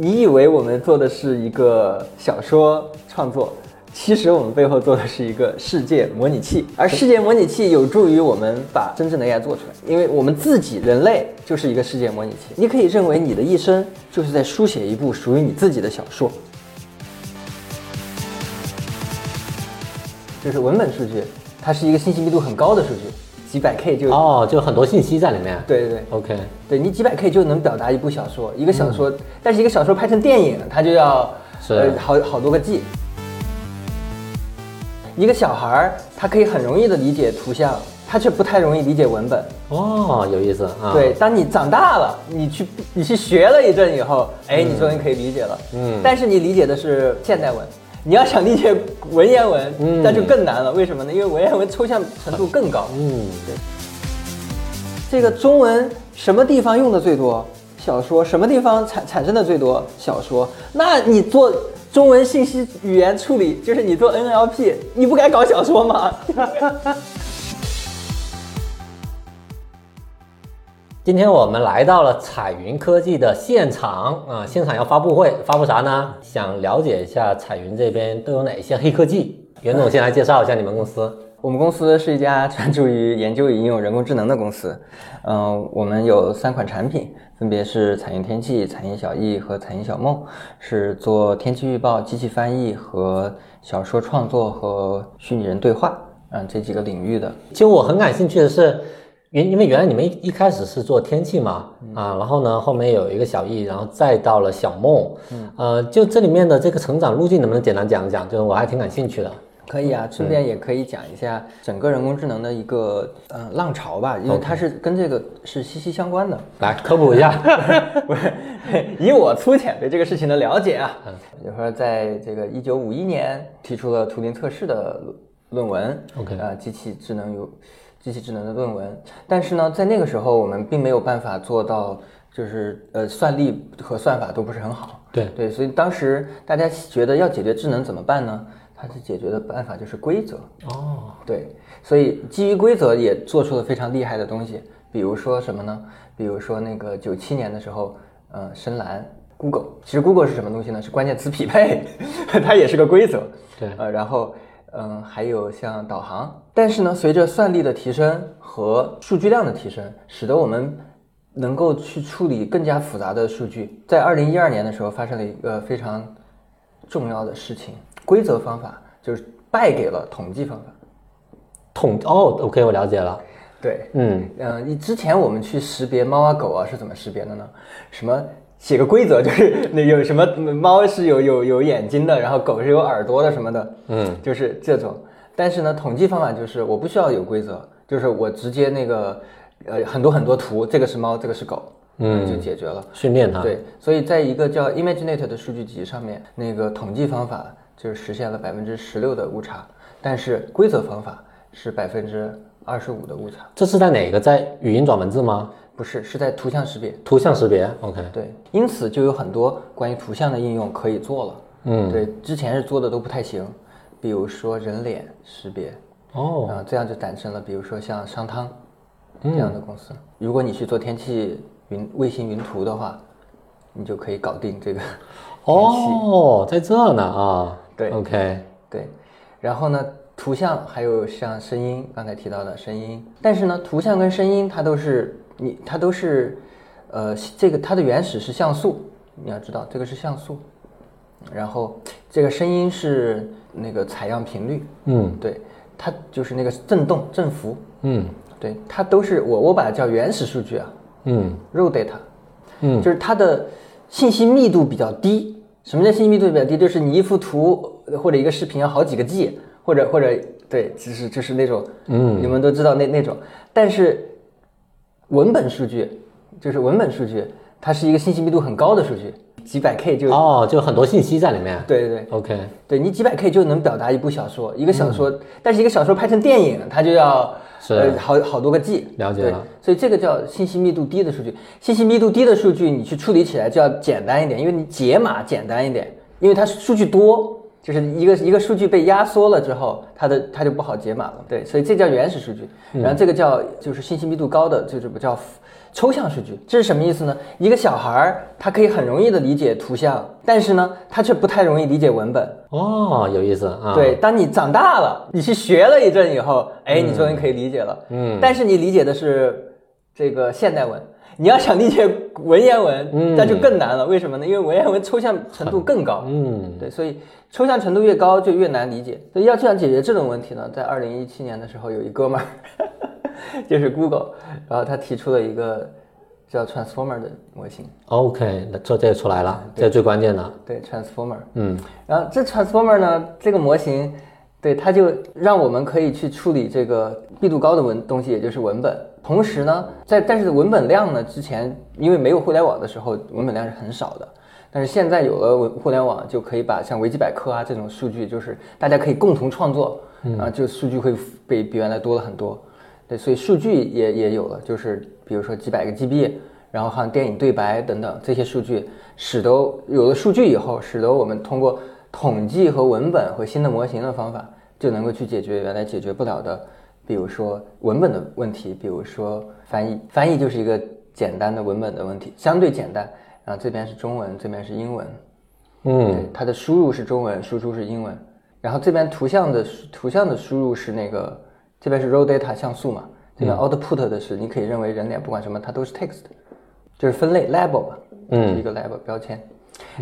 你以为我们做的是一个小说创作，其实我们背后做的是一个世界模拟器，而世界模拟器有助于我们把真正的 AI 做出来，因为我们自己人类就是一个世界模拟器。你可以认为你的一生就是在书写一部属于你自己的小说。就是文本数据，它是一个信息密度很高的数据，几百 K 就哦，就很多信息在里面。对对对，OK，对你几百 K 就能表达一部小说，一个小说，但是一个小说拍成电影，它就要是呃好好多个 G。一个小孩儿，他可以很容易的理解图像，他却不太容易理解文本。哦，有意思啊。对，，当你长大了，你去你去学了一阵以后，哎，你终于可以理解了。嗯但是你理解的是现代文，你要想理解文言文，嗯那就更难了。为什么呢？因为文言文抽象程度更高。嗯，对这个中文什么地方用的最多？小说什么地方产产生的最多？小说。那你做中文信息语言处理，就是你做 NLP，你不该搞小说吗？今天我们来到了彩云科技的现场啊，现场要发布会，发布啥呢？想了解一下彩云这边都有哪些黑科技。袁总先来介绍一下你们公司。我们公司是一家专注于研究与应用人工智能的公司。嗯、我们有三款产品，分别是彩云天气、彩云小艺和彩云小梦，是做天气预报、机器翻译和小说创作和虚拟人对话，嗯，这几个领域的。其实我很感兴趣的是，原因为原来你们一一开始是做天气嘛，啊，然后呢后面有一个小艺，然后再到了小梦，呃，就这里面的这个成长路径能不能简单讲一讲？就是我还挺感兴趣的。可以啊，顺便也可以讲一下整个人工智能的一个呃浪潮吧，因为它是跟这个是息息相关的。来科普一下。不是，以我粗浅对这个事情的了解啊，比如说在这个一九五一年提出了图灵测试的论文 OK 呃，机器智能有机器智能的论文，但是呢，在那个时候我们并没有办法做到，就是呃算力和算法都不是很好，对对，所以当时大家觉得要解决智能怎么办呢？它是解决的办法就是规则，哦，对，所以基于规则也做出了非常厉害的东西，比如说什么呢？比如说那个九七年的时候，呃，深蓝 Google，其实 Google 是什么东西呢？是关键词匹配，它也是个规则。对呃，然后嗯、还有像导航，但是呢，随着算力的提升和数据量的提升，使得我们能够去处理更加复杂的数据。在二零一二年的时候，发生了一个非常重要的事情，规则方法就是败给了统计方法。统哦，OK，我了解了。对，嗯，嗯，你之前我们去识别猫啊狗啊是怎么识别的呢？什么写个规则，就是 那有什么猫是有有有眼睛的，然后狗是有耳朵的什么的，嗯，就是这种。但是呢，统计方法就是我不需要有规则，就是我直接那个呃很多很多图，这个是猫，这个是狗，嗯就解决了。训练它。，对，所以在一个叫 ImageNet 的数据集上面，那个统计方法就是实现了百分之十六的误差，但是规则方法是百分之二十五的误差，这是在哪个？在语音转文字吗？不是，是在图像识别。图像识别？OK。对，因此就有很多关于图像的应用可以做了。嗯，对，之前是做的都不太行，比如说人脸识别，哦，啊，这样就诞生了，比如说像商汤这样的公司。如果你去做天气云卫星云图的话，你就可以搞定这个。哦，在这呢啊。对，OK。对，然后呢，图像还有像声音，刚才提到的声音，但是呢，图像跟声音它都是你它都是，呃，这个它的原始是像素，你要知道这个是像素，然后这个声音是那个采样频率，嗯对，它就是那个振动振幅，嗯对，它都是我我把它叫原始数据啊嗯，raw data，嗯就是它的信息密度比较低。什么叫信息密度比较低？就是你一幅图或者一个视频要好几个 G，或者或者对，就是就是那种，嗯你们都知道那那种。但是文本数据就是文本数据，它是一个信息密度很高的数据，几百 K 就、哦，就很多信息在里面。对对对。，OK。对你几百 K 就能表达一部小说，一个小说，但是一个小说拍成电影，它就要呃好好多个 G。了解了，所以这个叫信息密度低的数据。信息密度低的数据，你去处理起来就要简单一点，因为你解码简单一点，因为它数据多，就是一个一个数据被压缩了之后，它的它就不好解码了。对，所以这叫原始数据。然后这个叫就是信息密度高的，就是不叫抽象数据。这是什么意思呢？一个小孩儿他可以很容易的理解图像，但是呢，他却不太容易理解文本。哦，有意思啊。对，当你长大了，你去学了一阵以后，哎，你终于可以理解了。嗯，但是你理解的是这个现代文。你要想理解文言文，那就更难了。为什么呢？因为文言文抽象程度更高。嗯，对，所以抽象程度越高就越难理解。所以要这样解决这种问题呢，在二零一七年的时候，有一哥们儿，就是 Google，然后他提出了一个叫 Transformer 的模型。OK，那这这出来了，这最关键的。对，Transformer。嗯，然后这 Transformer 呢，这个模型，对，它就让我们可以去处理这个密度高的文东西，也就是文本。同时呢，在但是文本量呢，之前因为没有互联网的时候，文本量是很少的。但是现在有了文互联网，就可以把像维基百科啊这种数据，就是大家可以共同创作，啊，就数据会比比原来多了很多。对，所以数据也也有了，就是比如说几百个 GB，然后像电影对白等等这些数据，使得有了数据以后，使得我们通过统计和文本和新的模型的方法，就能够去解决原来解决不了的。比如说文本的问题，比如说翻译，翻译就是一个简单的文本的问题，相对简单。然后这边是中文，这边是英文，嗯，对，它的输入是中文，输出是英文。然后这边图像的图像的输入是那个，这边是 raw data 像素嘛，这边 output 的是，你可以认为人脸不管什么它都是 text，就是分类 label 吧，嗯是一个 label 标签。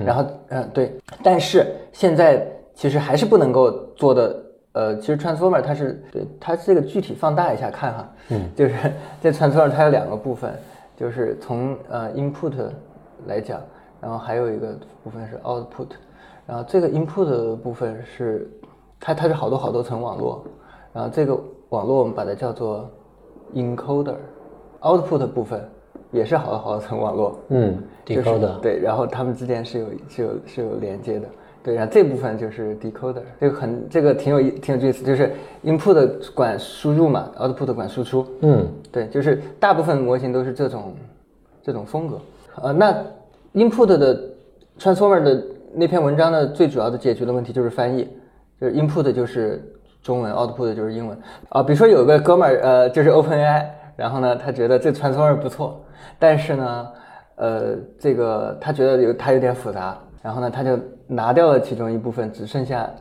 然后嗯对，但是现在其实还是不能够做的。呃，其实 transformer 它是对它这个具体放大一下看哈，嗯，就是 这 transformer 它有两个部分，就是从呃 input 来讲，然后还有一个部分是 output，然后这个 input 的部分是它它是好多好多层网络，然后这个网络我们把它叫做 encoder，output 部分也是好多好多层网络，嗯就是，decoder，对，然后它们之间是有是有是有连接的。对，然后这部分就是 decoder，这个很这个挺有意挺有意思，就是 input 管输入嘛，output 管输出。嗯对，就是大部分模型都是这种这种风格。呃，那 input 的 transformer 的那篇文章的最主要的解决的问题就是翻译，就是 input 就是中文，output 就是英文。啊、比如说有个哥们儿，呃，就是 OpenAI，然后呢，他觉得这 transformer 不错，但是呢，呃，这个他觉得有他有点复杂，然后呢，他就拿掉了其中一部分，只剩下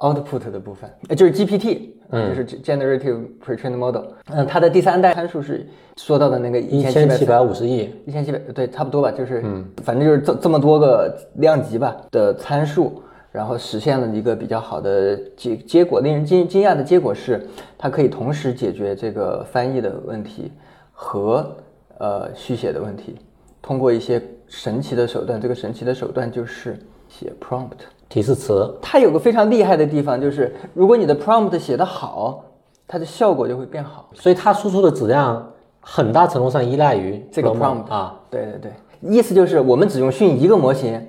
output 的部分，呃就是 GPT，嗯就是 Generative Pre-trained Model。嗯，它的第三代参数是说到的那个一千七百五十亿，一千七百对，差不多吧，就是嗯，反正就是这这么多个量级吧的参数，然后实现了一个比较好的结结果。令人惊惊讶的结果是，它可以同时解决这个翻译的问题和呃续写的问题，通过一些神奇的手段。这个神奇的手段就是写 prompt。提示词，它有个非常厉害的地方，就是如果你的 prompt 写得好，它的效果就会变好。所以它输出的质量很大程度上依赖于这个 prompt 啊。对对对，意思就是我们只用训一个模型，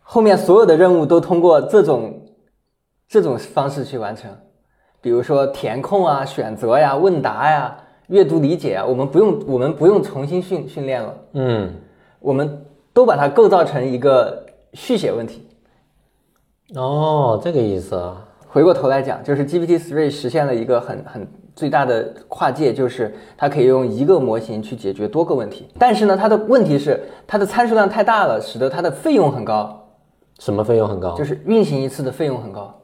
后面所有的任务都通过这种这种方式去完成，比如说填空啊、选择呀、问答呀、阅读理解啊，我们不用我们不用重新训训练了，嗯，我们都把它构造成一个续写问题。哦，这个意思啊。回过头来讲，就是 GPT Three 实现了一个很很最大的跨界，就是它可以用一个模型去解决多个问题。但是呢，它的问题是它的参数量太大了，使得它的费用很高，什么费用很高？就是运行一次的费用很高。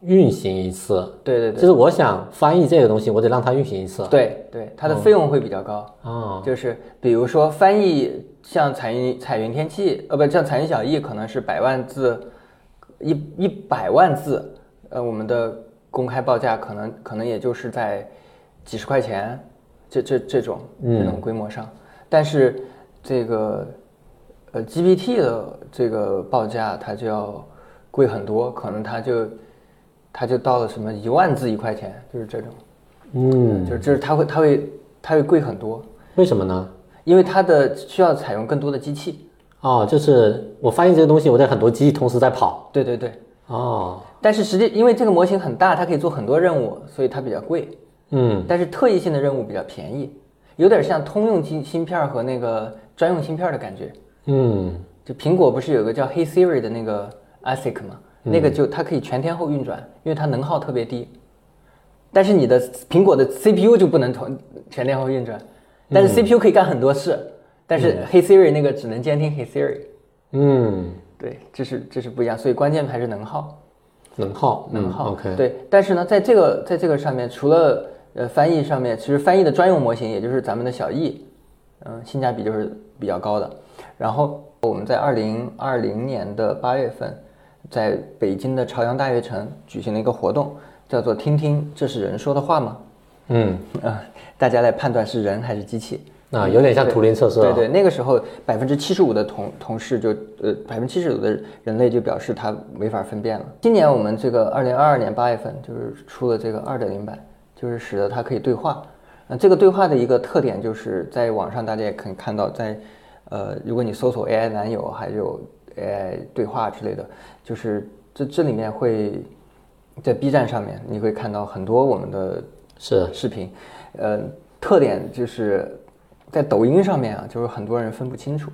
运行一次。对对对就是我想翻译这个东西，我得让它运行一次。对对，它的费用会比较高。哦，就是比如说翻译像彩云彩云天气，呃，不像彩云小艺，可能是百万字，一一百万字，呃，我们的公开报价可能可能也就是在几十块钱，这这这种这种规模上，但是这个呃 GPT 的这个报价它就要贵很多，可能它就它就到了什么一万字一块钱，就是这种，嗯，就是就是它会它会它会贵很多。为什么呢？因为它的需要采用更多的机器。哦，就是我发现这个东西，我在很多机器同时在跑。对对对。哦，但是实际因为这个模型很大，它可以做很多任务，所以它比较贵。嗯，但是特异性的任务比较便宜，有点像通用芯芯片和那个专用芯片的感觉。嗯，就苹果不是有个叫 Hey Siri 的那个 ASIC 吗？那个就它可以全天候运转，因为它能耗特别低。但是你的苹果的 CPU 就不能同全天候运转，但是 CPU 可以干很多事，但是 Hey Siri 那个只能监听 Hey Siri。嗯，对，这是这是不一样，所以关键还是能耗。能耗，能耗、OK，，对，但是呢，在这个在这个上面，除了呃翻译上面，其实翻译的专用模型，也就是咱们的小易，嗯、性价比就是比较高的。然后我们在二零二零年的八月份，在北京的朝阳大悦城举行了一个活动，叫做“听听这是人说的话吗嗯，”，呃、大家来判断是人还是机器。那有点像图灵测试了，对对，那个时候百分之七十五的同同事就呃百分之七十五的人类就表示他没法分辨了。今年我们这个二零二二年八月份就是出了这个二点零版，就是使得它可以对话。呃，这个对话的一个特点就是在网上大家也可以看到，在呃如果你搜索 AI 男友还有 AI 对话之类的，就是这这里面会在 B 站上面你会看到很多我们的是，视频，呃，特点就是在抖音上面啊，就是很多人分不清楚，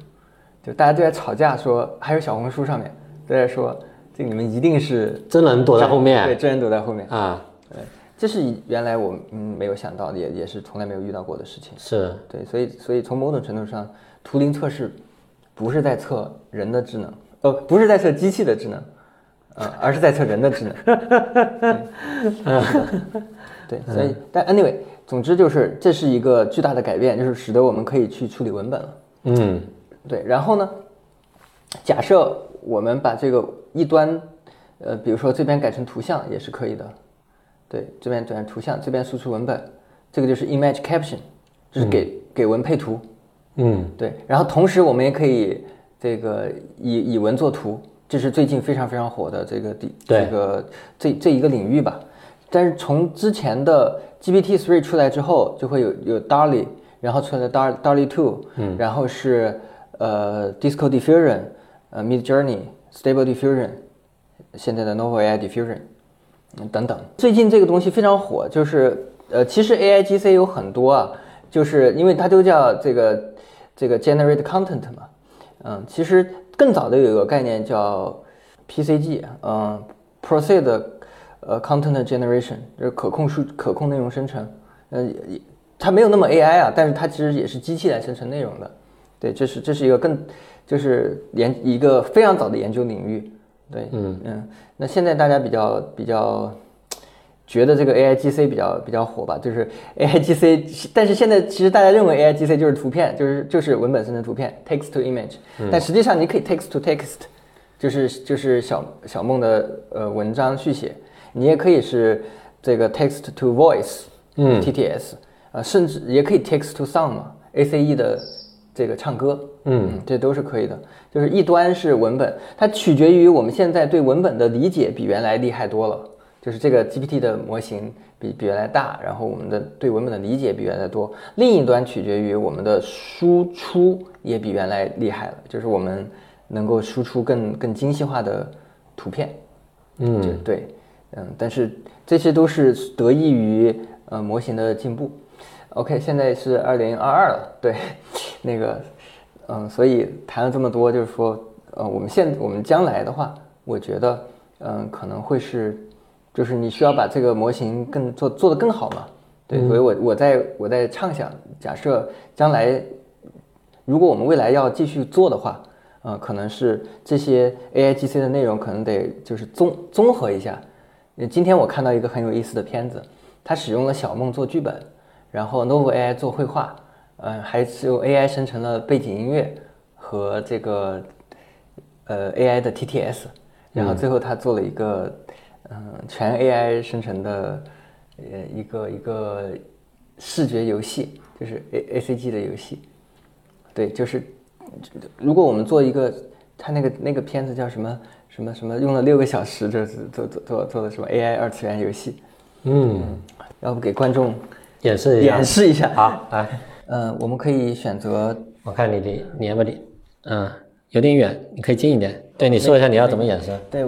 就大家都在吵架说，还有小红书上面都在说，这你们一定是真人躲在后面对，真人躲在后面，啊，对，这是原来我嗯没有想到的，也也是从来没有遇到过的事情，是，对，所以所以从某种程度上，图灵测试不是在测人的智能，呃，不是在测机器的智能，呃，而是在测人的智能。对，所以但 anyway，总之就是这是一个巨大的改变，就是使得我们可以去处理文本了。嗯，对，然后呢，假设我们把这个一端，呃，比如说这边改成图像也是可以的。对，这边转成图像，这边输出文本，这个就是 image caption，就是给、给文配图。嗯，对，然后同时我们也可以这个以以文作图，这是最近非常非常火的这个第对这个这这一个领域吧。但是从之前的 GPT three 出来之后，就会有有 DALL-E，然后出来的 DALL DALL-E 2，嗯，然后是呃 Disco Diffusion，呃 Mid Journey、Stable Diffusion，现在的 Novel AI Diffusion，嗯等等。最近这个东西非常火，就是呃，其实 AI GC 有很多啊，就是因为它都叫这个这个 Generate Content 嘛，嗯，其实更早的有一个概念叫 PCG，嗯，Proceed 呃 Content Generation，就是可控数可控内容生成，嗯、也它没有那么 AI 啊，但是它其实也是机器来生成内容的，对，这是这是一个更就是研一个非常早的研究领域，对，嗯。嗯，那现在大家比较比较。觉得这个 AI GC 比较比较火吧，就是 AI GC，但是现在其实大家认为 AI GC 就是图片，就是就是文本生成图片，text to image，、但实际上你可以 text to text，就是就是小小梦的呃文章续写，你也可以是这个 text to voice，嗯，TTS，呃，甚至也可以 text to song 嘛，ACE 的这个唱歌，嗯，这都是可以的。就是一端是文本，它取决于我们现在对文本的理解比原来厉害多了。就是这个 GPT 的模型比比原来大，然后我们的对文本的理解比原来多。另一端取决于我们的输出也比原来厉害了，就是我们能够输出更更精细化的图片。嗯，对，嗯，但是这些都是得益于呃模型的进步。OK，现在是二零二二了，对，那个，嗯，所以谈了这么多，就是说，呃，我们现我们将来的话，我觉得，嗯，可能会是，就是你需要把这个模型更做做得更好嘛，对，所以我我在我在畅想，假设将来如果我们未来要继续做的话，呃，可能是这些 AI GC 的内容可能得就是综综合一下。呃今天我看到一个很有意思的片子，它使用了小梦做剧本，然后 Novo AI 做绘画，嗯、还是用 AI 生成了背景音乐和这个呃 AI 的 TTS，然后最后他做了一个嗯、全 AI 生成的呃一个一个视觉游戏，就是 A ACG 的游戏。对，就是如果我们做一个，他那个那个片子叫什么什么什么，用了六个小时，就是做做做做的什么 AI 二次元游戏，嗯，要不给观众演示一下演，示一下？好，来，嗯、我们可以选择我看你离你要不离，嗯，有点远，你可以近一点。对，你说一下你要怎么演示。对，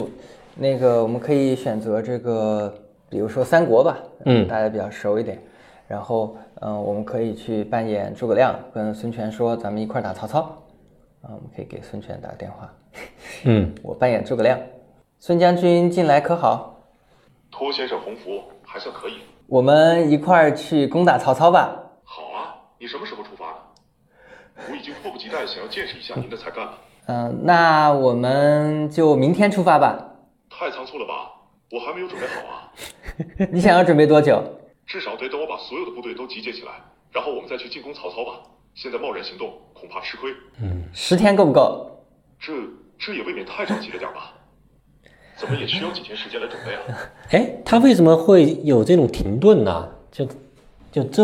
那个我们可以选择这个，比如说三国吧，嗯大家比较熟一点。然后，嗯、我们可以去扮演诸葛亮，跟孙权说咱们一块儿打曹操。啊，我们可以给孙权打个电话，嗯，我扮演诸葛亮。孙将军近来可好？托先生鸿福，还算可以。我们一块儿去攻打曹操吧。好啊，你什么时候出发呢？我已经迫不及待想要见识一下您的才干了。嗯、那我们就明天出发吧。太仓促了吧？我还没有准备好啊，你想要准备多久？至少得等我把所有的部队都集结起来，然后我们再去进攻曹操吧。现在贸然行动，恐怕吃亏。嗯十天够不够？这这也未免太着急了点吧？怎么也需要几天时间来准备啊？哎，他为什么会有这种停顿呢？就就这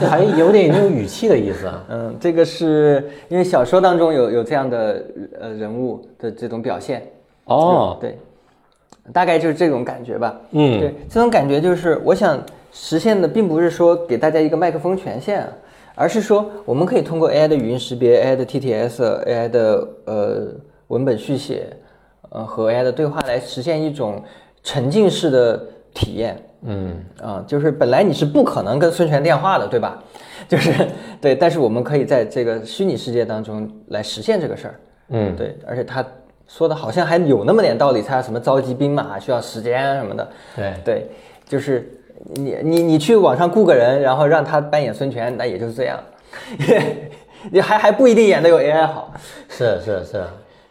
这还有点那种语气的意思啊。嗯，这个是因为小说当中有有这样的呃人物的这种表现。哦，对，大概就是这种感觉吧。嗯对，这种感觉就是我想实现的，并不是说给大家一个麦克风权限啊，而是说我们可以通过 AI 的语音识别、AI 的 TTS、AI 的呃文本续写，呃和 AI 的对话来实现一种沉浸式的体验。嗯啊、就是本来你是不可能跟孙权电话的，对吧？就是对，但是我们可以在这个虚拟世界当中来实现这个事儿。嗯，对，而且他说的好像还有那么点道理，他什么召集兵马需要时间啊什么的。对，对，就是你你你去网上雇个人，然后让他扮演孙权，那也就是这样，你还还不一定演的有 AI 好。是是是，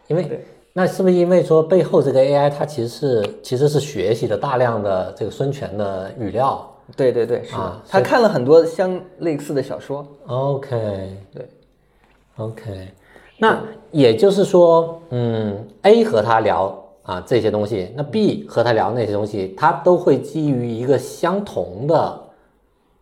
因为那是不是因为说背后这个 AI 它其实是其实是学习了大量的这个孙权的语料？对对对，是，啊他看了很多相类似的小说。？OK。对。OK，那也就是说，嗯，A 和他聊啊这些东西，那 B 和他聊那些东西，他都会基于一个相同的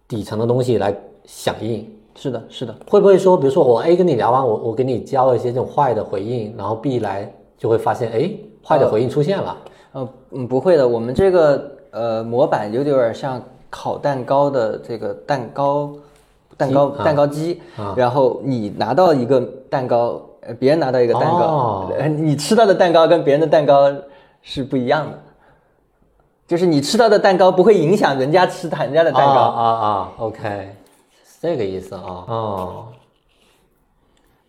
底层的东西来响应。是的，是的，会不会说，比如说我 A 跟你聊完，我我给你交一些这种坏的回应，然后 B 来就会发现，哎，坏的回应出现了。呃，嗯，不会的，我们这个呃模板有点像烤蛋糕的这个蛋糕，蛋糕蛋糕机，啊然后你拿到一个蛋糕，呃，别人拿到一个蛋糕，你吃到的蛋糕跟别人的蛋糕是不一样的，就是你吃到的蛋糕不会影响人家吃人家的蛋糕。啊啊啊，OK，是这个意思啊。哦，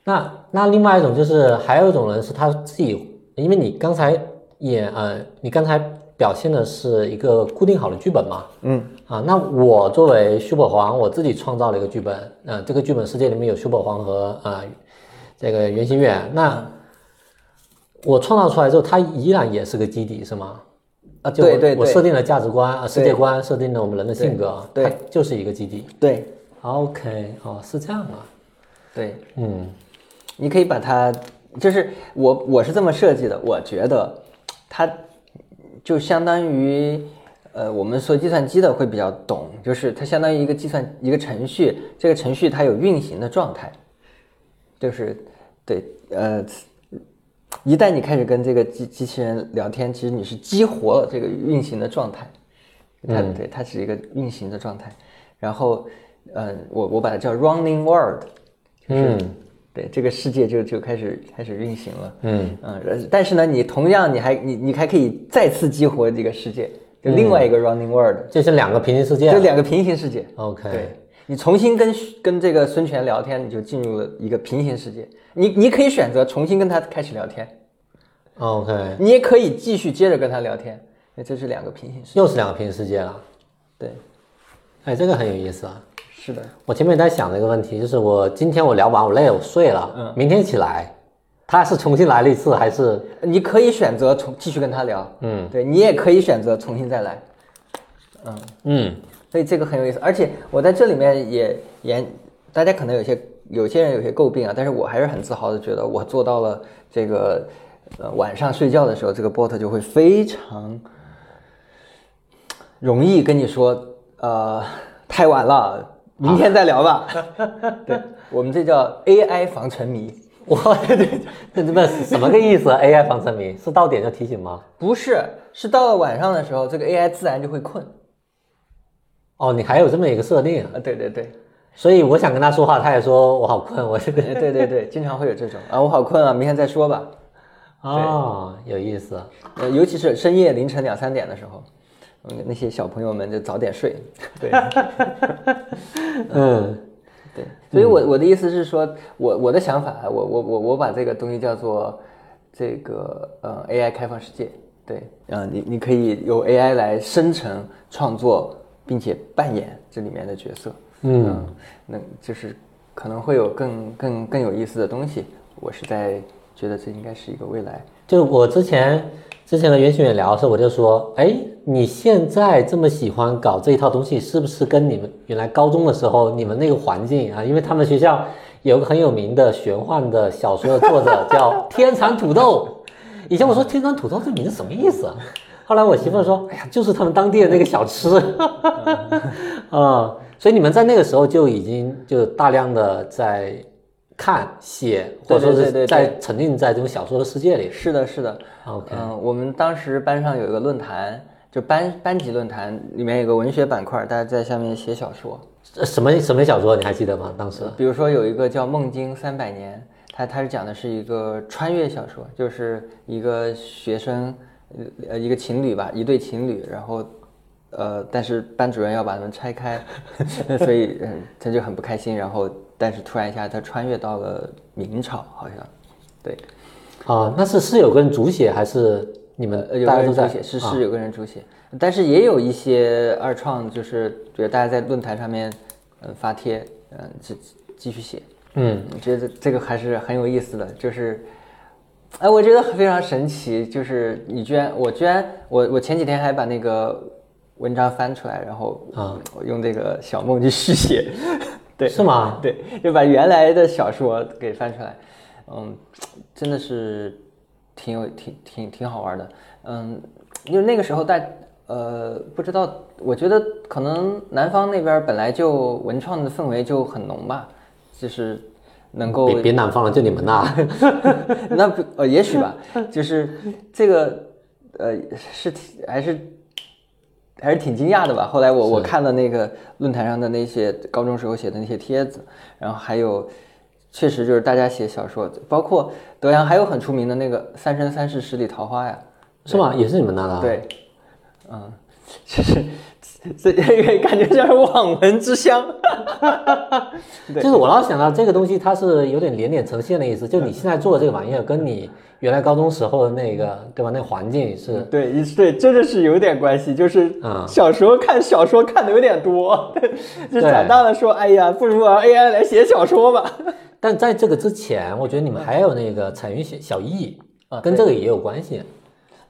那那另外一种就是还有一种人是他自己，因为你刚才也呃，你刚才表现的是一个固定好的剧本嘛，嗯。啊，那我作为叔伯皇，我自己创造了一个剧本，呃，这个剧本世界里面有叔伯皇和呃这个圆心院，那我创造出来之后，它依然也是个基底，是吗？啊，就我对对对。我设定了价值观啊，世界观，设定了我们人的性格，对对。它就是一个基底。对。OK，哦，是这样啊，对，嗯。你可以把它，就是我我是这么设计的，我觉得它就相当于，呃，我们说计算机的会比较懂，就是它相当于一个计算一个程序，这个程序它有运行的状态，就是对，呃，一旦你开始跟这个机机器人聊天，其实你是激活了这个运行的状态，它对它是一个运行的状态，然后，嗯、我我把它叫 running world，嗯。对，这个世界就就开始开始运行了。嗯。嗯，呃但是呢，你同样你还你你还可以再次激活这个世界，就另外一个 running world，、这是两个平行世界啊。就两个平行世界。OK，对，你重新跟跟这个孙权聊天，你就进入了一个平行世界。你你可以选择重新跟他开始聊天，OK，你也可以继续接着跟他聊天。那这是两个平行世界。又是两个平行世界了。对，哎，这个很有意思啊。是的，我前面在想的一个问题，就是我今天我聊完，我累了，我睡了，嗯明天起来，他是重新来了一次，还是你可以选择重继续跟他聊，嗯对你也可以选择重新再来。嗯嗯所以这个很有意思，而且我在这里面也研，大家可能有些有些人有些诟病啊，但是我还是很自豪的觉得我做到了这个，呃，晚上睡觉的时候，这个 bot 就会非常容易跟你说，呃，太晚了，明天再聊吧。对我们这叫 AI 防沉迷，我这这这不什么个意思？AI 防沉迷是到点就提醒吗？不是，是到了晚上的时候，这个 AI 自然就会困哦，你还有这么一个设定啊，啊。对对对。所以我想跟他说话，他也说我好困，我这个哎 对对对，经常会有这种啊，我好困啊，明天再说吧。哦，有意思。呃，尤其是深夜凌晨两三点的时候，嗯，那些小朋友们就早点睡。对 嗯对，所以我我的意思是说，我我的想法，我我我我把这个东西叫做这个呃 AI 开放世界。对，嗯，你你可以由 AI 来生成、创作，并且扮演这里面的角色。嗯，那就是可能会有更更更有意思的东西。我是在觉得这应该是一个未来。就我之前之前的袁学远聊的时候，我就说，哎，你现在这么喜欢搞这一套东西，是不是跟你们原来高中的时候你们那个环境啊？因为他们学校有个很有名的玄幻的小说的作者叫天蚕土豆。以前我说 天蚕土豆这名字什么意思啊？后来我媳妇说，哎呀，就是他们当地的那个小吃。啊，所以你们在那个时候就已经就大量的在看写，或者说是在沉浸在这种小说的世界里。是的，是的。OK，嗯，我们当时班上有一个论坛，就班班级论坛，里面有个文学板块，大家在下面写小说。呃什么什么小说你还记得吗？当时比如说有一个叫《梦境三百年》，它它是讲的是一个穿越小说，就是一个学生，呃呃一个情侣吧，一对情侣，然后呃，但是班主任要把他们拆开，所以嗯他就很不开心，然后但是突然一下他穿越到了明朝，好像，对，啊，那是是有个人主写还是你们大家都在个人主写，是啊是有个人主写，但是也有一些二创，就是比如大家在论坛上面嗯发帖，嗯继继续写。嗯我觉得这个还是很有意思的，就是，哎，我觉得非常神奇，就是你居然，我居然，我我前几天还把那个文章翻出来，然后啊。我用这个小梦去续写，对，是吗？对，就把原来的小说给翻出来，嗯，真的是挺有挺挺挺好玩的，嗯，因为那个时候大呃不知道，我觉得可能南方那边本来就文创的氛围就很浓吧，就是能够别别南方了，就你们那。那不呃也许吧，就是这个呃是挺还是还是挺惊讶的吧。后来我我看了那个论坛上的那些高中时候写的那些帖子，然后还有确实就是大家写小说，包括德阳还有很出名的那个《三生三世十里桃花》呀，是吗？也是你们那的、啊？，对，嗯，就是 这这个感觉像是网文之乡。对就是我老想到这个东西，它是有点连点呈现的意思。就你现在做的这个玩意儿，跟你原来高中时候的那个，对吧？那个环境是，对，一对，真的是有点关系。就是嗯小时候看小说看的有点多，就长大了说，哎呀，不如让 AI 来写小说吧。但在这个之前，我觉得你们还有那个彩云小小艺啊跟这个也有关系。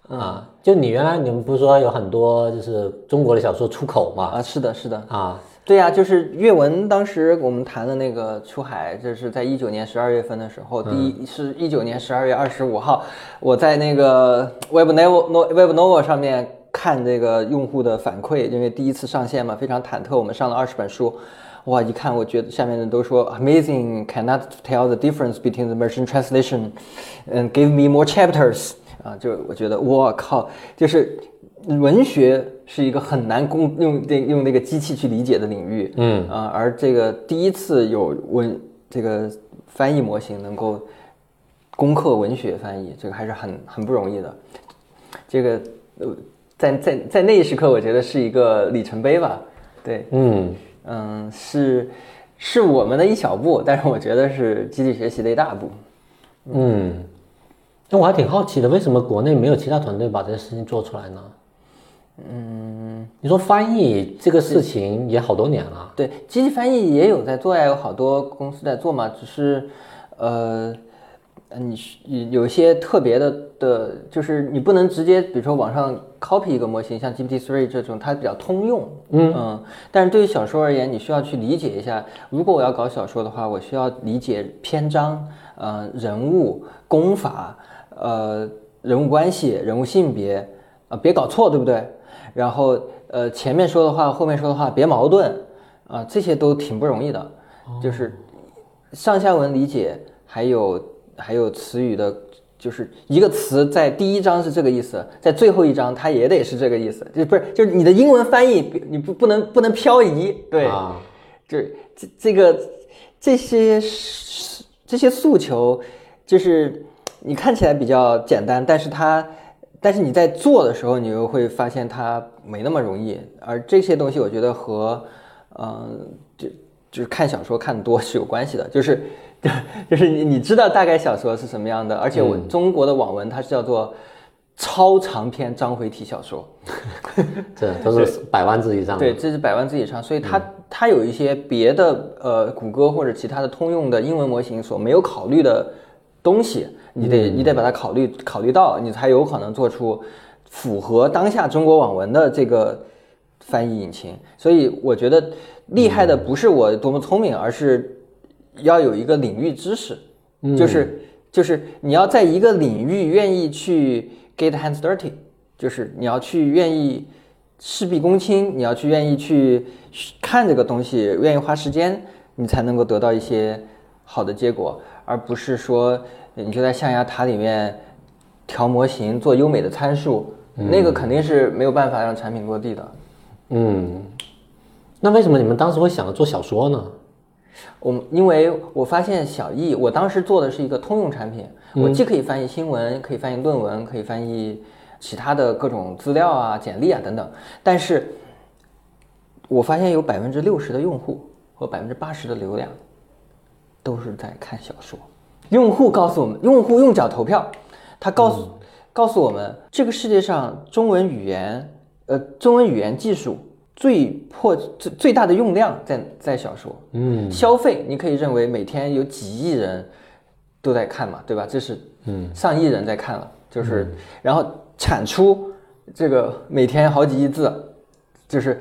啊，就你原来你们不是说有很多就是中国的小说出口嘛？啊，是的，是的，啊，对呀、就是阅文。当时我们谈的那个出海，这是在一九年十二月份的时候，第一是一九年十二月二十五号，我在那个 Web Novel Web Novel 上面看这个用户的反馈，因为第一次上线嘛，非常忐忑。我们上了二十本书，哇，一看我觉得下面的都说 amazing cannot tell the difference between the machine translation and give me more chapters 啊，就我觉得我靠，就是文学是一个很难攻用这用那个机器去理解的领域，嗯啊，而这个第一次有文这个翻译模型能够攻克文学翻译，这个还是很很不容易的。这个呃，在在在那一时刻，我觉得是一个里程碑吧。对，嗯，嗯，是是我们的一小步，但是我觉得是集体学习的一大步。嗯，那我还挺好奇的，为什么国内没有其他团队把这些事情做出来呢？嗯，你说翻译这个事情也好多年了，对，机器翻译也有在做呀，有好多公司在做嘛，只是，呃，呃你是有一些特别的的，就是你不能直接，比如说网上 copy 一个模型，像 GPT Three 这种，它比较通用，嗯但是对于小说而言，你需要去理解一下，如果我要搞小说的话，我需要理解篇章，呃，人物、功法，呃，人物关系、人物性别，啊，别搞错，对不对？然后呃，前面说的话，后面说的话别矛盾啊，这些都挺不容易的，就是上下文理解，还有还有词语的，就是一个词在第一章是这个意思，在最后一章它也得是这个意思，就不是就是你的英文翻译你不不能不能漂移，对，啊，就是这这个这些这些诉求，就是你看起来比较简单，但是它，但是你在做的时候，你又会发现它没那么容易。而这些东西，我觉得和，嗯、就就是看小说看多是有关系的，就是 就是你你知道大概小说是什么样的，而且我中国的网文它是叫做超长篇章回体小说。这都是百万字以上的。对，这是百万字以上，所以它它有一些别的呃，谷歌或者其他的通用的英文模型所没有考虑的东西，你得你得把它考虑考虑到，你才有可能做出符合当下中国网文的这个翻译引擎。所以我觉得厉害的不是我多么聪明，而是要有一个领域知识，就是就是你要在一个领域愿意去 get hands dirty。就是你要去愿意事必躬亲，你要去愿意去看这个东西，愿意花时间，你才能够得到一些好的结果，而不是说你就在象牙塔里面调模型做优美的参数，那个肯定是没有办法让产品落地的。嗯，那为什么你们当时会想着做小说呢？我们因为我发现小易，我当时做的是一个通用产品，我既可以翻译新闻，可以翻译论文，可以翻译。其他的各种资料啊、简历啊等等，但是我发现有百分之六十的用户和百分之八十的流量都是在看小说。用户告诉我们，用户用脚投票，他告诉告诉我们，这个世界上中文语言，呃，中文语言技术最破最最大的用量在在小说。嗯，消费你可以认为每天有几亿人都在看嘛，对吧？这是嗯上亿人在看了，就是然后。产出这个每天好几亿字，就是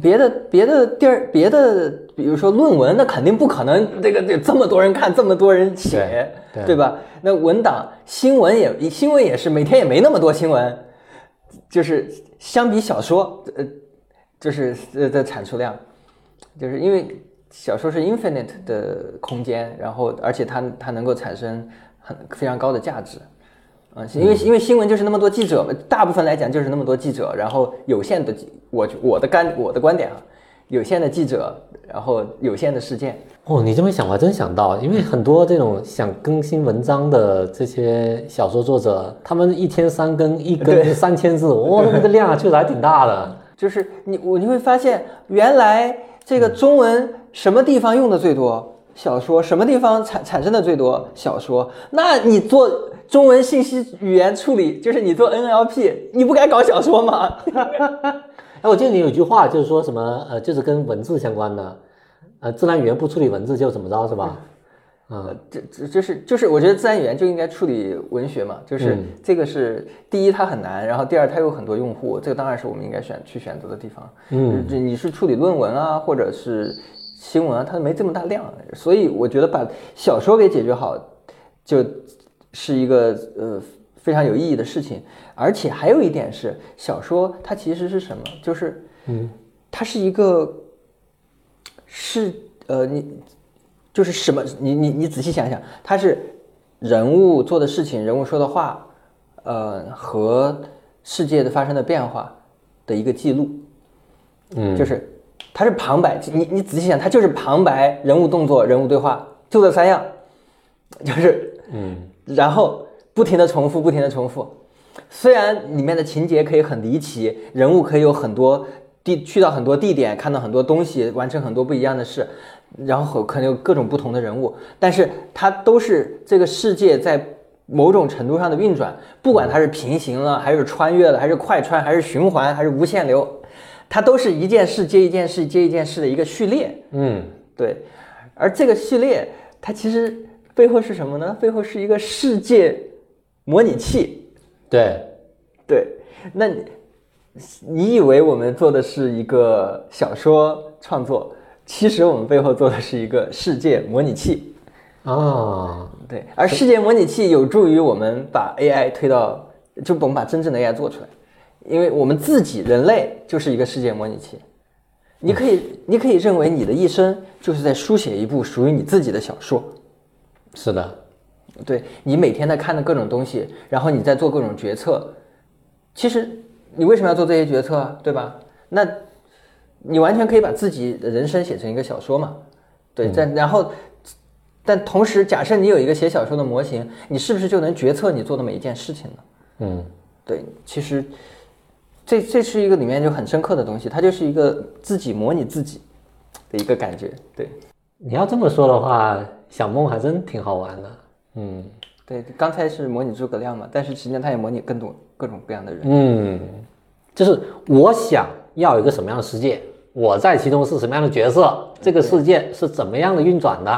别的别的地儿别的，比如说论文，那肯定不可能这个这这么多人看，这么多人写，对吧？那文档新闻也新闻也是每天也没那么多新闻，就是相比小说，呃，就是呃的产出量，就是因为小说是 infinite 的空间，然后而且它它能够产生很非常高的价值。啊，因为因为新闻就是那么多记者嘛，大部分来讲就是那么多记者，然后有限的我我的干我的观点啊，有限的记者，然后有限的事件。哦，你这么想，我还真想到，因为很多这种想更新文章的这些小说作者，他们一天三更，一更三千字，哇，那个量确实还挺大的。就是你我你会发现，原来这个中文什么地方用的最多？小说什么地方产产生的最多？小说，那你做。中文信息语言处理就是你做 NLP，你不该搞小说吗？哎，我记得你有句话，就是说什么呃，就是跟文字相关的，呃，自然语言不处理文字就怎么着是吧？啊，这这就是就是我觉得自然语言就应该处理文学嘛，就是这个是第一它很难，然后第二它有很多用户，这个当然是我们应该选去选择的地方。嗯，你是处理论文啊，或者是新闻啊，它没这么大量，所以我觉得把小说给解决好就。是一个呃非常有意义的事情，而且还有一点是，小说它其实是什么？就是嗯，它是一个是呃你就是什么？你你你仔细想想，它是人物做的事情，人物说的话，呃和世界的发生的变化的一个记录，嗯，就是它是旁白，你你仔细想，它就是旁白、人物动作、人物对话，就这三样，就是嗯。然后不停的重复，不停的重复。虽然里面的情节可以很离奇，人物可以有很多地去到很多地点，看到很多东西，完成很多不一样的事，然后可能有各种不同的人物，但是它都是这个世界在某种程度上的运转，不管它是平行了，还是穿越了，还是快穿，还是循环，还是无限流，它都是一件事接一件事接一件事的一个序列。嗯，对。而这个序列，它其实。背后是什么呢？背后是一个世界模拟器。对，对。那你你以为我们做的是一个小说创作，其实我们背后做的是一个世界模拟器。啊，对。而世界模拟器有助于我们把 AI 推到，就我们把真正的 AI 做出来，因为我们自己人类就是一个世界模拟器。你可以，你可以认为你的一生就是在书写一部属于你自己的小说。是的，对你每天在看的各种东西，然后你在做各种决策，其实你为什么要做这些决策，对吧？那你完全可以把自己的人生写成一个小说嘛？对，但然后，但同时，假设你有一个写小说的模型，你是不是就能决策你做的每一件事情呢？嗯，对，其实这这是一个里面就很深刻的东西，它就是一个自己模拟自己的一个感觉。对，你要这么说的话。小梦还真挺好玩的，嗯，对，刚才是模拟诸葛亮嘛，但是实际上他也模拟更多各种各样的人。嗯，就是我想要一个什么样的世界，我在其中是什么样的角色，这个世界是怎么样的运转的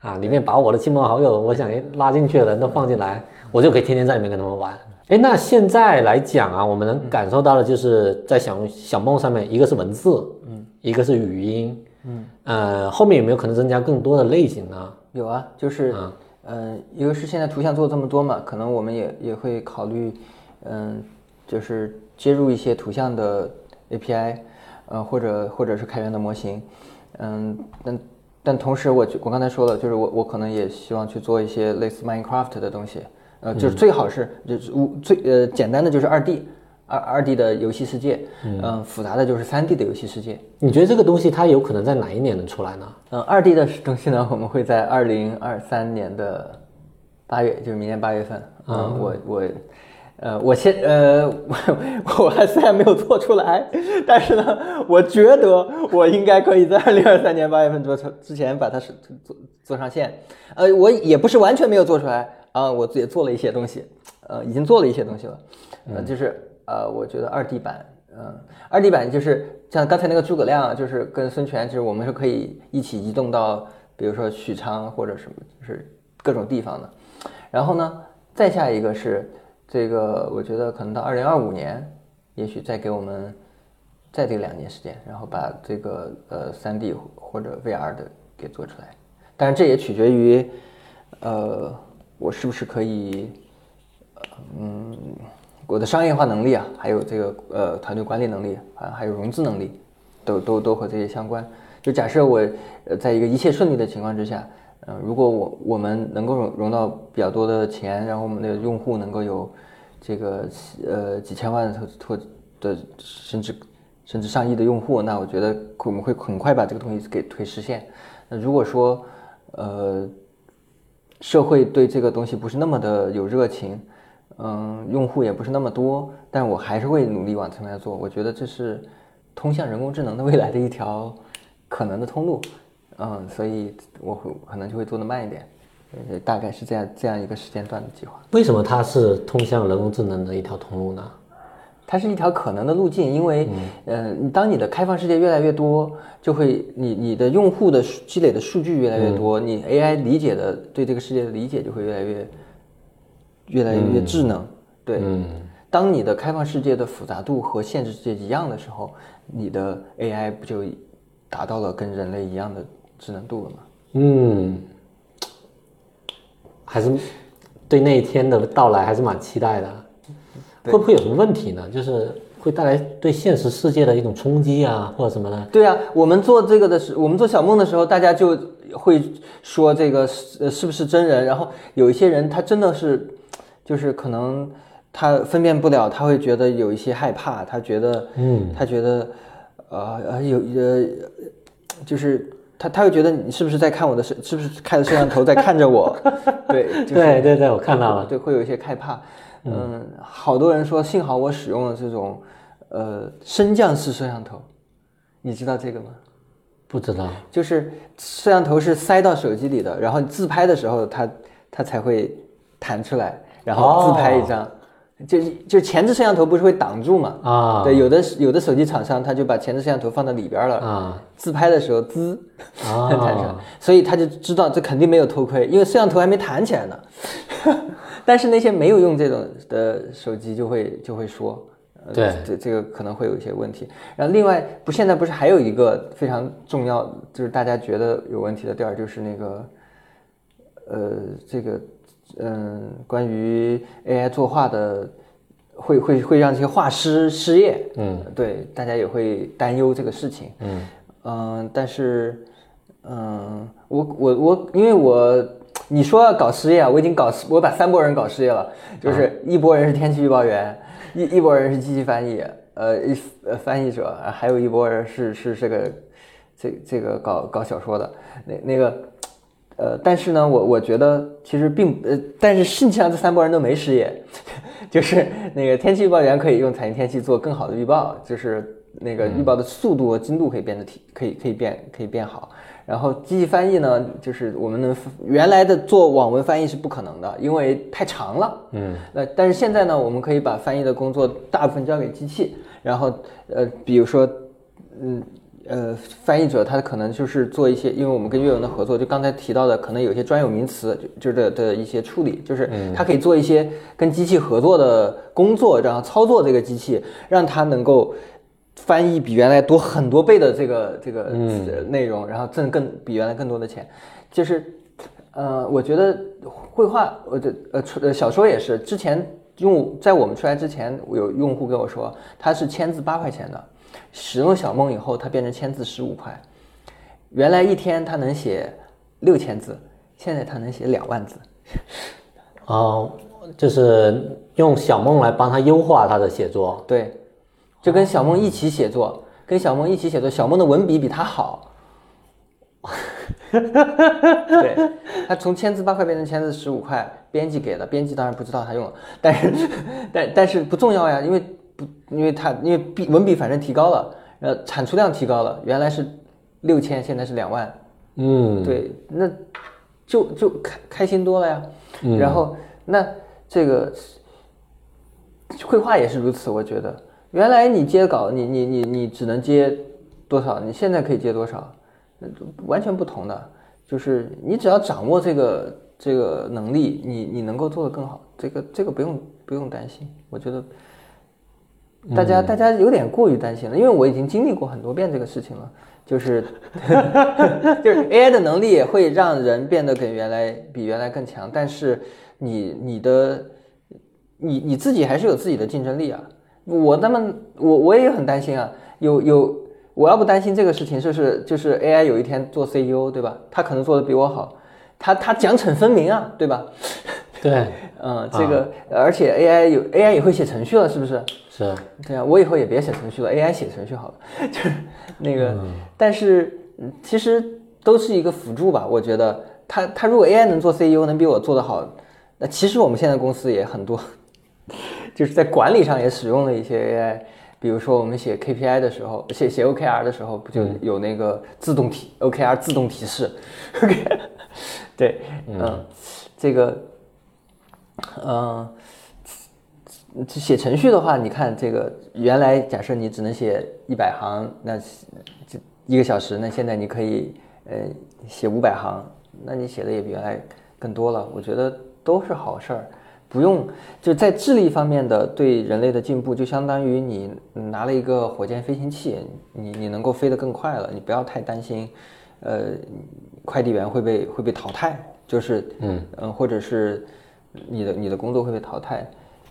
啊？里面把我的亲朋好友，我想拉进去的人都放进来，我就可以天天在里面跟他们玩。哎，那现在来讲啊，我们能感受到的就是在小小梦上面，一个是文字，嗯，一个是语音，嗯，呃，后面有没有可能增加更多的类型呢？有啊，就是，嗯嗯、一个是现在图像做这么多嘛，可能我们也也会考虑，嗯、就是接入一些图像的 API，呃，或者或者是开源的模型，嗯，但但同时我就我刚才说了，就是我我可能也希望去做一些类似 Minecraft 的东西，呃，就是最好是就是无最呃简单的就是二 D。二二 D 的游戏世界，嗯、复杂的就是三 D 的游戏世界，你觉得这个东西它有可能在哪一年能出来呢？嗯，二 D 的东西呢，我们会在二零二三年的八月，就是明年八月份。嗯，我我，呃，我现呃，我 我还虽然没有做出来，但是呢，我觉得我应该可以在二零二三年八月份做成之前把它是做做上线。呃，我也不是完全没有做出来啊，我也做了一些东西，呃，已经做了一些东西了。呃，就是呃，我觉得二 D 版，嗯，二 D 版就是像刚才那个诸葛亮，就是跟孙权，就是我们是可以一起移动到，比如说许昌或者什么，就是各种地方的。然后呢，再下一个是这个，我觉得可能到二零二五年，也许再给我们再这两年时间，然后把这个呃三 D 或者 VR 的给做出来。但是，这也取决于呃我是不是可以，嗯，我的商业化能力啊，还有这个呃团队管理能力啊，还有融资能力，都都都和这些相关。就假设我呃在一个一切顺利的情况之下，呃，如果我我们能够融融到比较多的钱，然后我们的用户能够有这个呃几千万或的甚至甚至上亿的用户，那我觉得我们会很快把这个东西给推实现。那如果说呃社会对这个东西不是那么的有热情，嗯，用户也不是那么多，但我还是会努力往这边做。我觉得这是通向人工智能的未来的一条可能的通路，嗯，所以我会可能就会做的慢一点，呃，大概是这样这样一个时间段的计划。为什么它是通向人工智能的一条通路呢？它是一条可能的路径，因为，呃，当你的开放世界越来越多，就会你你的用户的积累的数据越来越多，你 AI 理解的对这个世界的理解就会越来越越来越智能。对，当你的开放世界的复杂度和现实世界一样的时候，你的 AI 不就达到了跟人类一样的智能度了吗？嗯，还是对那一天的到来还是蛮期待的。会不会有什么问题呢？就是会带来对现实世界的一种冲击啊，或者什么的？对啊，我们做这个的时，我们做小梦的时候，大家就会说这个是呃是不是真人？然后有一些人他真的是，就是可能他分辨不了，他会觉得有一些害怕，他觉得，嗯，他觉得，呃呃有呃，就是他他会觉得你是不是在看我的摄，是不是开着摄像头在看着我？对，就是、对对对，我看到了。对，会有一些害怕。嗯，好多人说，幸好我使用了这种呃升降式摄像头，你知道这个吗？不知道。就是摄像头是塞到手机里的，然后你自拍的时候它它才会弹出来，然后自拍一张。就就前置摄像头不是会挡住嘛？啊，对，有的有的手机厂商他就把前置摄像头放到里边了啊，自拍的时候滋啊弹出来，所以他就知道这肯定没有偷窥，因为摄像头还没弹起来呢。但是那些没有用这种的手机就会就会说，呃对这这个可能会有一些问题。然后另外不现在不是还有一个非常重要，就是大家觉得有问题的地儿，就是那个呃这个嗯关于 AI 作画的。会会会让这些画师失业，嗯，对，大家也会担忧这个事情，嗯嗯，但是，嗯，我我我，因为我你说要搞失业啊，我已经搞，我把三波人搞失业了，就是一波人是天气预报员，一一波人是机器翻译，呃，一呃翻译者，还有一波人是是这个这这个搞搞小说的，那那个。呃，但是呢，我我觉得其实并呃，但是实际上这三波人都没失业，就是那个天气预报员可以用彩云天气做更好的预报，就是那个预报的速度和精度可以变得提，可以可以变可以变好。然后机器翻译呢，就是我们能原来的做网文翻译是不可能的，因为太长了。嗯，那但是现在呢，我们可以把翻译的工作大部分交给机器，然后呃，比如说，嗯。呃，翻译者他可能就是做一些，因为我们跟阅文的合作，就刚才提到的，可能有些专有名词，就就的的一些处理，就是他可以做一些跟机器合作的工作，然后操作这个机器，让它能够翻译比原来多很多倍的这个这个内容，然后挣更比原来更多的钱。就是，呃，我觉得绘画，我的呃小说也是，之前用在我们出来之前，有用户跟我说，他是签字八块钱的。使用小梦以后，它变成签字十五块。原来一天他能写六千字，现在他能写两万字。哦，就是用小梦来帮他优化他的写作。对，就跟小梦一起写作，跟小梦一起写作，小梦的文笔比他好。对，他从签字八块变成签字十五块，编辑给了，编辑当然不知道他用了，但是但但是不重要呀，因为。不，因为它因为笔文笔反正提高了，呃，产出量提高了，原来是六千，现在是两万，嗯，对，那就就开开心多了呀。然后那这个绘画也是如此，我觉得原来你接稿，你你你你只能接多少，你现在可以接多少，完全不同的，就是你只要掌握这个这个能力，你你能够做得更好，这个这个不用不用担心，我觉得。大家大家有点过于担心了，因为我已经经历过很多遍这个事情了，就是 就是 AI 的能力也会让人变得跟原来比原来更强，但是你你的你你自己还是有自己的竞争力啊。我那么我我也很担心啊，有有我要不担心这个事情，就是就是 AI 有一天做 CEO 对吧？他可能做的比我好，他他奖惩分明啊，对吧？对，嗯，这个而且 AI 有 AI 也会写程序了，是不是？是对啊，我以后也别写程序了，AI 写程序好了。就是那个，但是其实都是一个辅助吧。我觉得他他如果 AI 能做 CEO，能比我做得好，那其实我们现在公司也很多，就是在管理上也使用了一些 AI。比如说我们写 KPI 的时候，写写 OKR 的时候，不就有那个自动提 OKR 自动提示？OK，对，嗯，这个，嗯。写程序的话，你看这个原来假设你只能写一百行，那这一个小时，那现在你可以呃写五百行，那你写的也比原来更多了。我觉得都是好事儿，不用就在智力方面的对人类的进步，就相当于你拿了一个火箭飞行器，你你能够飞得更快了，你不要太担心，呃，快递员会被会被淘汰，就是嗯嗯，或者是你的你的工作会被淘汰。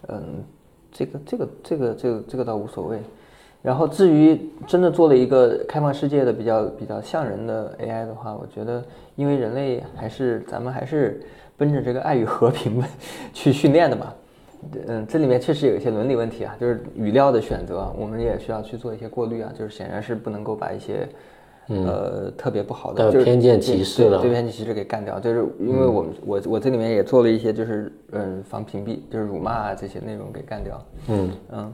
嗯，这个这个这个这个这个倒无所谓。然后至于真的做了一个开放世界的比较比较像人的 AI 的话，我觉得因为人类还是咱们还是奔着这个爱与和平去训练的嘛。嗯，这里面确实有一些伦理问题啊，就是语料的选择，我们也需要去做一些过滤啊。就是显然是不能够把一些。呃，特别不好的，就是偏见歧视了，对偏见歧视给干掉。就是因为我们我我这里面也做了一些，就是嗯防屏蔽，就是辱骂啊这些内容给干掉。嗯嗯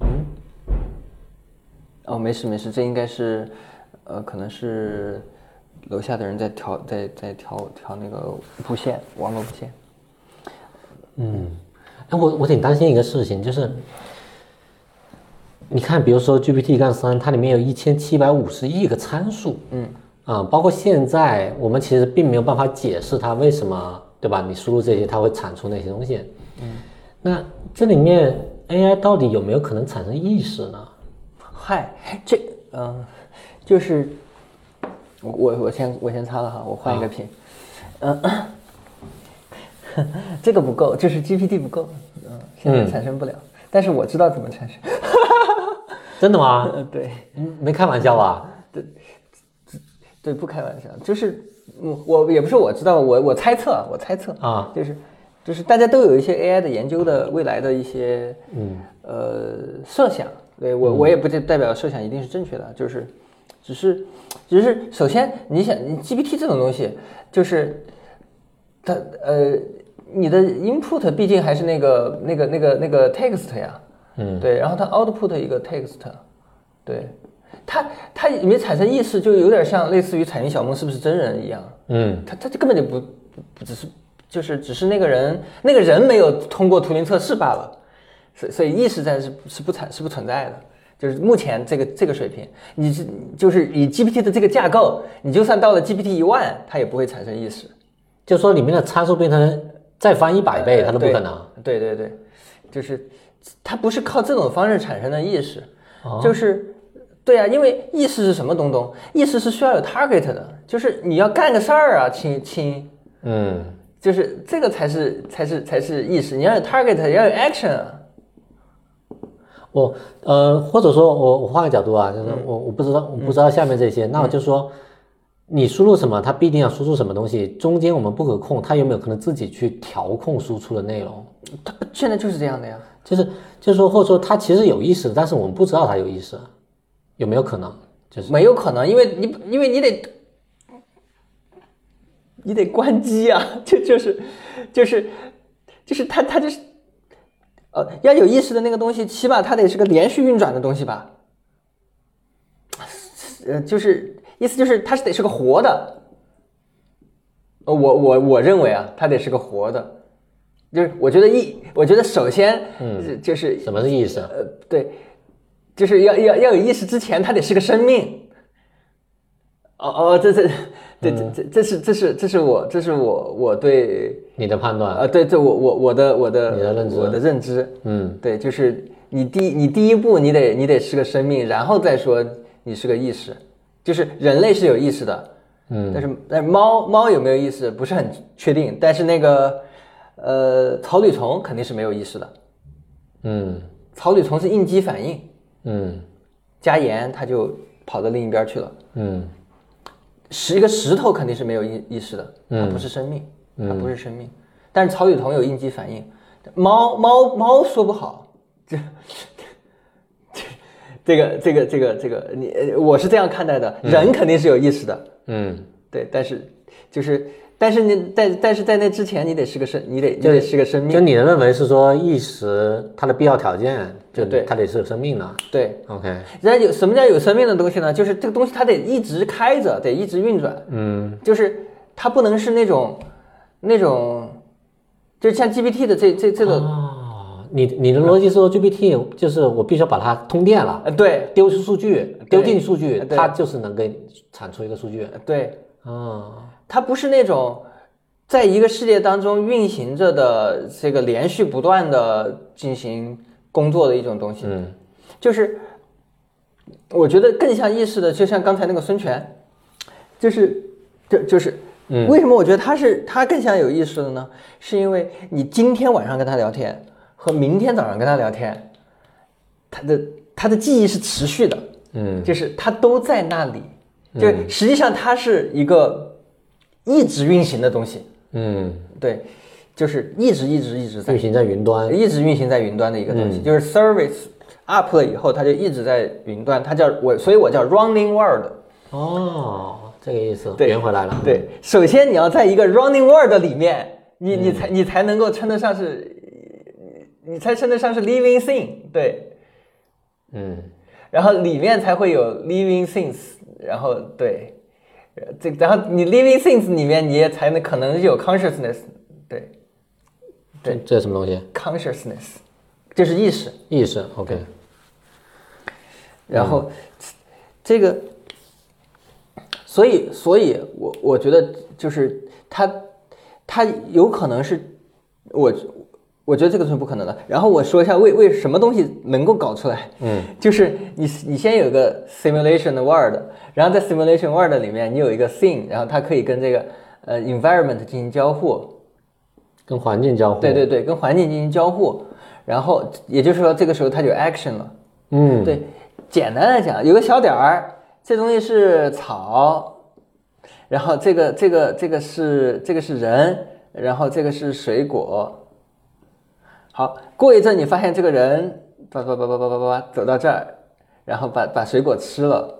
嗯。哦，没事没事，这应该是呃可能是楼下的人在调在在调调那个布线，网络布线。嗯，哎我我挺担心一个事情，就是。你看，比如说 GPT 杠三，它里面有一千七百五十亿个参数，嗯，啊，包括现在我们其实并没有办法解释它为什么，对吧？你输入这些，它会产出那些东西，嗯，那这里面 AI 到底有没有可能产生意识呢？嗨，这，嗯，就是我我我先我先擦了哈，我换一个屏，嗯，这个不够，就是 GPT 不够，嗯，现在产生不了，但是我知道怎么产生。真的吗？对，没开玩笑吧？对，对，不开玩笑，就是我也不是我知道，我我猜测，我猜测啊，就是就是大家都有一些 AI 的研究的未来的一些嗯呃设想，对我我也不代表设想一定是正确的，就是只是只是首先你想你 GPT 这种东西，就是它呃你的 input 毕竟还是那个那个那个那个 text 呀。嗯，对，然后它 output 一个 text，对，它它里面产生意识，就有点像类似于彩云小梦是不是真人一样，嗯它它就根本就不不不只是就是只是那个人那个人没有通过图灵测试罢了，所以所以意识在是是不产是不存在的。就是目前这个这个水平，你是就是以 GPT 的这个架构，你就算到了 GPT 一万，它也不会产生意识。就说里面的参数变成再翻一百倍，它都不可能。呃对对对，就是它不是靠这种方式产生的意识，哦。就是对啊，因为意识是什么东东？意识是需要有 target 的，就是你要干个事儿啊，亲亲，嗯。就是这个才是才是才是意识，你要有 target，要有 action 啊。我呃，或者说我我换个角度啊，就是我我不知道我不知道下面这些，那我就说，你输入什么，它必定要输出什么东西，中间我们不可控，它有没有可能自己去调控输出的内容？它现在就是这样的呀。就是就是说，或者说它其实有意识，但是我们不知道它有意识，有没有可能？就是没有可能，因为你因为你得你得关机啊，就就是就是就是它它就是呃要有意识的那个东西，起码它得是个连续运转的东西吧。呃，就是意思就是它是得是个活的。呃，我我我认为啊，它得是个活的，就是我觉得意，我觉得首先，嗯，就是什么是意识？呃，对，就是要要要有意识之前，它得是个生命。哦哦，这这，对这这这是这是这是我这是我我对你的判断？啊对这我我我的我的你的认知我的认知，嗯对，就是你第你第一步你得你得是个生命，然后再说你是个意识，就是人类是有意识的，嗯。但是但是猫猫有没有意识不是很确定，但是那个呃草履虫肯定是没有意识的，嗯。草履虫是应激反应，嗯。加盐它就跑到另一边去了。嗯。石一个石头肯定是没有意意识的，它不是生命，它不是生命。但是草履虫有应激反应，猫猫猫说不好，这 这个这个这个这个你呃我是这样看待的，人肯定是有意识的，嗯，对，但是就是但是你在但是在那之前你得是个生，你得你得是个生命就，你的认为是说意识它的必要条件，就对它得是有生命的。对。OK，人家有什么叫有生命的东西呢？就是这个东西它得一直开着，得一直运转，嗯就是它不能是那种那种，就像 GPT 的这这这个，哦，你你的逻辑是说 GPT 就是我必须要把它通电了，呃，对。丢出数据，丢进数据，它就是能给你产出一个数据。对，啊，它不是那种在一个世界当中运行着的这个连续不断的进行工作的一种东西，嗯。就是我觉得更像意识的，就像刚才那个孙权，就是就就是。嗯。为什么我觉得他是他更像有意识的呢？是因为你今天晚上跟他聊天和明天早上跟他聊天，他的他的记忆是持续的，嗯就是他都在那里，就实际上它是一个一直运行的东西，嗯，对，就是一直一直一直在运行在云端。一直运行在云端的一个东嗯西，就是 service up 了以后，它就一直在云端，它叫我，所以我叫 running world。哦，这个意思，对圆回来了。对，首先你要在一个 running world 里面，你嗯你才你才能够称得上是，你才称得上是 living thing，对，嗯。然后里面才会有 living things，然后对，呃这然后你 living things 里面你也才能可能有 consciousness，对。对。这是什么东西？，consciousness 就是意识，意识。OK，然后这个，所以所以我我觉得就是它它有可能是我我觉得这个是不可能的。然后我说一下为为什么东西能够搞出来，嗯，就是你你先有个 simulation 的 word，然后在 simulation word 里面你有一个 thing，然后它可以跟这个呃 environment 进行交互，跟环境交互。对对对，跟环境进行交互，然后也就是说这个时候它就 action 了。嗯，对，简单来讲，有个小点儿，这东西是草，然后这个这个这个是这个是人，然后这个是水果。好，过一阵你发现这个人叭叭叭叭叭叭叭走到这儿，然后把把水果吃了，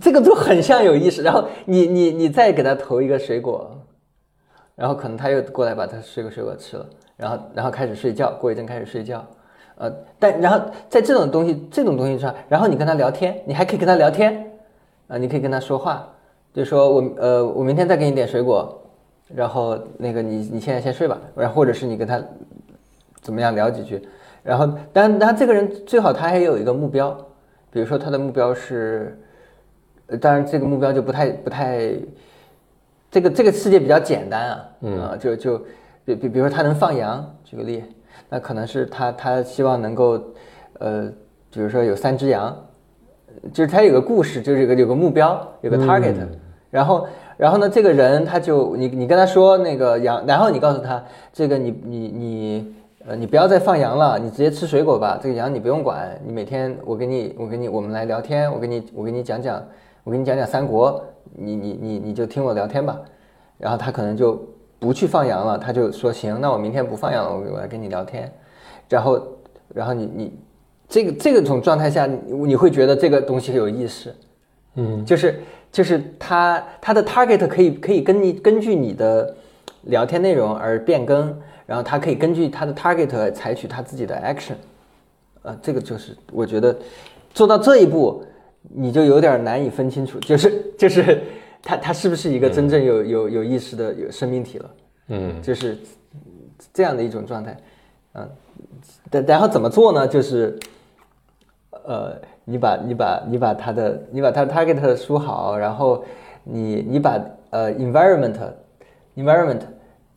这个就很像有意识。然后你你你再给他投一个水果，然后可能他又过来把他水果水果吃了，然后然后开始睡觉，过一阵开始睡觉。呃，但然后在这种东西这种东西上，然后你跟他聊天，你还可以跟他聊天，啊、你可以跟他说话，就说我呃我明天再给你点水果，然后那个你你现在先睡吧，然后或者是你跟他怎么样聊几句，然后但但这个人最好他还有一个目标，比如说他的目标是，呃当然这个目标就不太不太，这个这个世界比较简单啊，啊就就比比比如说他能放羊，举个例，那可能是他他希望能够，呃，比如说有三只羊，就是他有个故事，就是有个有个目标，有个 target，、然后然后呢，这个人他就你你跟他说那个羊，然后你告诉他这个你你你呃你不要再放羊了，你直接吃水果吧，这个羊你不用管，你每天我给你我给你我们来聊天，我给你我给你讲讲我给你讲讲三国，你你你你就听我聊天吧，然后他可能就不去放羊了，他就说行，那我明天不放羊了，我我来跟你聊天，然后然后你你这个这个种状态下，你你会觉得这个东西有意思，嗯。就是就是他他的 target 可以可以根你根据你的聊天内容而变更，然后他可以根据他的 target 采取他自己的 action，呃，这个就是我觉得做到这一步，你就有点难以分清楚，就是就是他他是不是一个真正有有有意识的有生命体了，嗯。就是这样的一种状态，嗯，然然后怎么做呢？就是，呃，你把你把你把他的你把它 target 输好，然后你你把呃 environment environment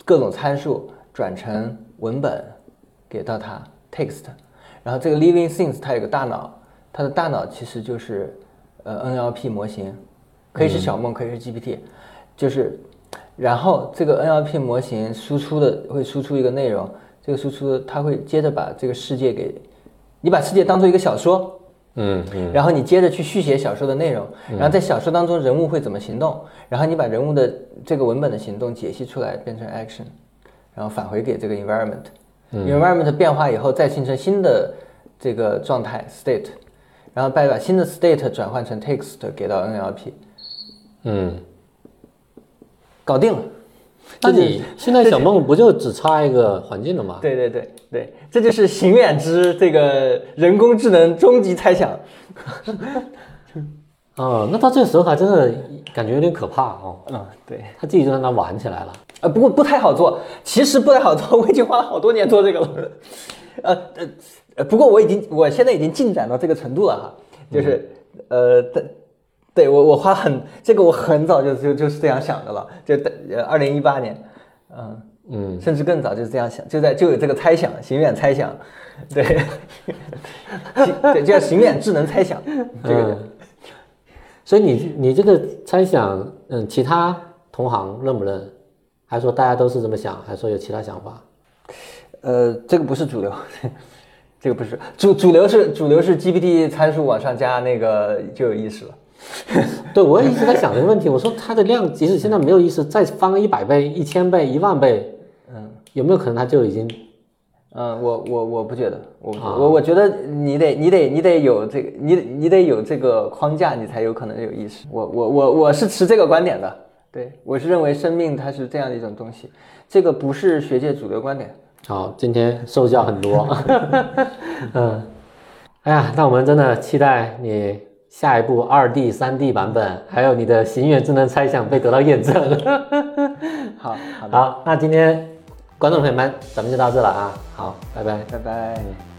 各种参数转成文本给到它 text，然后这个 living things 它有个大脑，它的大脑其实就是呃 NLP 模型，可以是小梦，可以是 GPT，就是然后这个 NLP 模型输出的会输出一个内容，这个输出它会接着把这个世界给，你把世界当做一个小说，嗯嗯。然后你接着去续写小说的内容，然后在小说当中人物会怎么行动，然后你把人物的这个文本的行动解析出来变成 action，然后返回给这个 environment，environment、变化以后再形成新的这个状态 state，然后再把新的 state 转换成 text 给到 NLP，嗯。搞定了。那你现在小梦不就只差一个环境了吗？对对对对，这就是行远之这个人工智能终极猜想。哦，那他这个时候还真的感觉有点可怕哦。嗯，对。他自己就在那玩起来了。呃，不过不太好做，其实不太好做，我已经花了好多年做这个了。呃呃呃，不过我已经，我现在已经进展到这个程度了哈，就是、呃，对，对我我花很这个我很早就就就是这样想的了，就呃二零一八年，嗯嗯，甚至更早就是这样想，就在就有这个猜想，行远猜想，对，行对，叫行远智能猜想，这个。嗯所以你你这个猜想，嗯，其他同行认不认？还说大家都是这么想？还说有其他想法？呃，这个不是主流，这个不是主主流是主流是 GPT 参数往上加那个就有意思了。对，我也一直在想这个问题。我说它的量即使现在没有意思，再翻个一百倍、一千倍、一万倍，嗯有没有可能它就已经嗯，我我我不觉得，我不觉得啊我我觉得你得你得你得有这个你你得有这个框架，你才有可能有意识。我我我我是持这个观点的，对我是认为生命它是这样的一种东西，这个不是学界主流观点。好？今天受教很多。嗯，哎呀，那我们真的期待你下一步二 D、三 D 版本，还有你的行远智能猜想被得到验证。好好的，好，那今天观众朋友们，咱们就到这了啊。好，拜拜。拜拜。